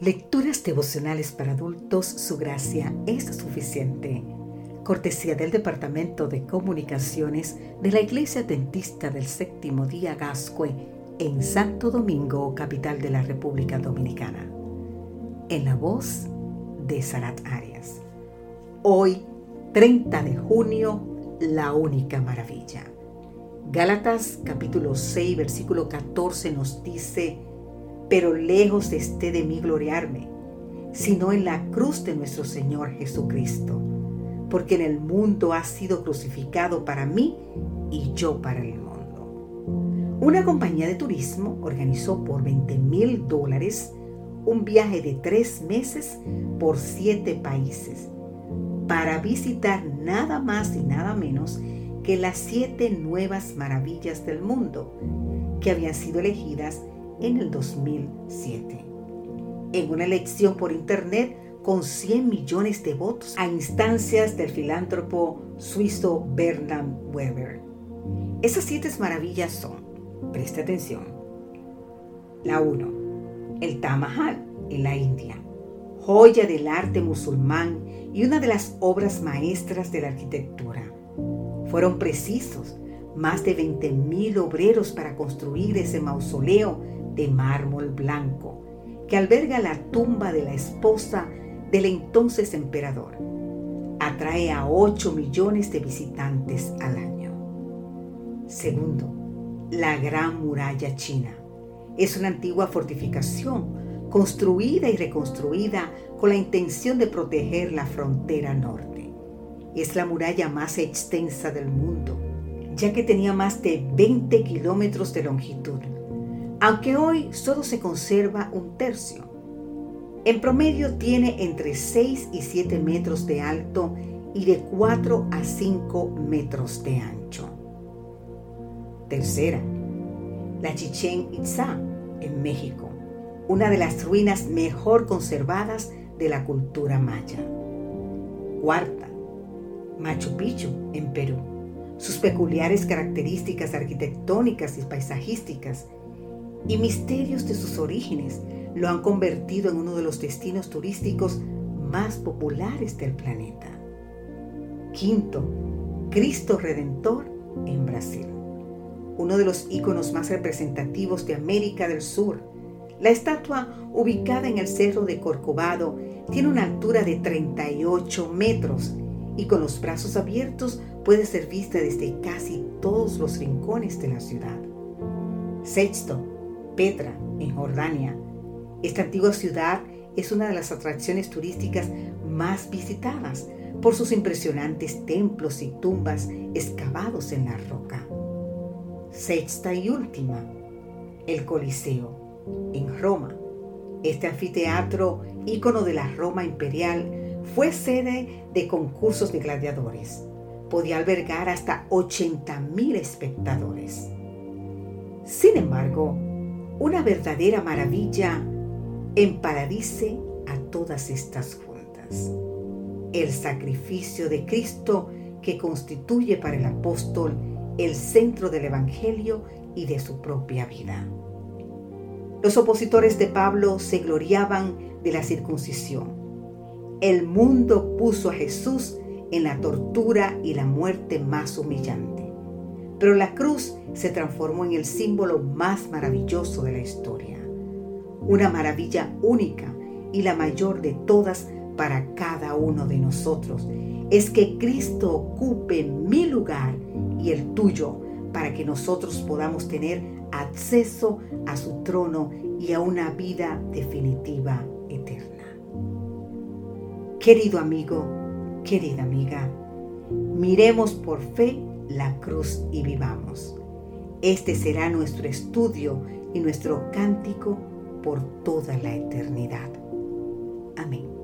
Lecturas devocionales para adultos, su gracia es suficiente. Cortesía del Departamento de Comunicaciones de la Iglesia Dentista del Séptimo Día Gascue en Santo Domingo, capital de la República Dominicana. En la voz de Sarat Arias. Hoy, 30 de junio, la única maravilla. Gálatas capítulo 6, versículo 14 nos dice, pero lejos esté de mí gloriarme, sino en la cruz de nuestro Señor Jesucristo, porque en el mundo ha sido crucificado para mí y yo para el mundo. Una compañía de turismo organizó por 20 mil dólares un viaje de tres meses por siete países para visitar nada más y nada menos que las siete nuevas maravillas del mundo que habían sido elegidas en el 2007. En una elección por Internet con 100 millones de votos a instancias del filántropo suizo Bernard Weber. Esas siete maravillas son, preste atención, la 1, el Taj Mahal en la India, joya del arte musulmán y una de las obras maestras de la arquitectura. Fueron precisos más de 20.000 obreros para construir ese mausoleo de mármol blanco que alberga la tumba de la esposa del entonces emperador. Atrae a 8 millones de visitantes al año. Segundo, la Gran Muralla China. Es una antigua fortificación construida y reconstruida con la intención de proteger la frontera norte. Es la muralla más extensa del mundo, ya que tenía más de 20 kilómetros de longitud aunque hoy solo se conserva un tercio. En promedio tiene entre 6 y 7 metros de alto y de 4 a 5 metros de ancho. Tercera, la Chichen Itza en México, una de las ruinas mejor conservadas de la cultura maya. Cuarta, Machu Picchu en Perú. Sus peculiares características arquitectónicas y paisajísticas y misterios de sus orígenes lo han convertido en uno de los destinos turísticos más populares del planeta. Quinto, Cristo Redentor en Brasil, uno de los íconos más representativos de América del Sur. La estatua, ubicada en el Cerro de Corcovado, tiene una altura de 38 metros y con los brazos abiertos puede ser vista desde casi todos los rincones de la ciudad. Sexto, Petra, en Jordania. Esta antigua ciudad es una de las atracciones turísticas más visitadas por sus impresionantes templos y tumbas excavados en la roca. Sexta y última, el Coliseo, en Roma. Este anfiteatro, ícono de la Roma imperial, fue sede de concursos de gladiadores. Podía albergar hasta 80.000 espectadores. Sin embargo, una verdadera maravilla emparadice a todas estas juntas. El sacrificio de Cristo que constituye para el apóstol el centro del Evangelio y de su propia vida. Los opositores de Pablo se gloriaban de la circuncisión. El mundo puso a Jesús en la tortura y la muerte más humillante. Pero la cruz se transformó en el símbolo más maravilloso de la historia. Una maravilla única y la mayor de todas para cada uno de nosotros es que Cristo ocupe mi lugar y el tuyo para que nosotros podamos tener acceso a su trono y a una vida definitiva eterna. Querido amigo, querida amiga, miremos por fe la cruz y vivamos. Este será nuestro estudio y nuestro cántico por toda la eternidad. Amén.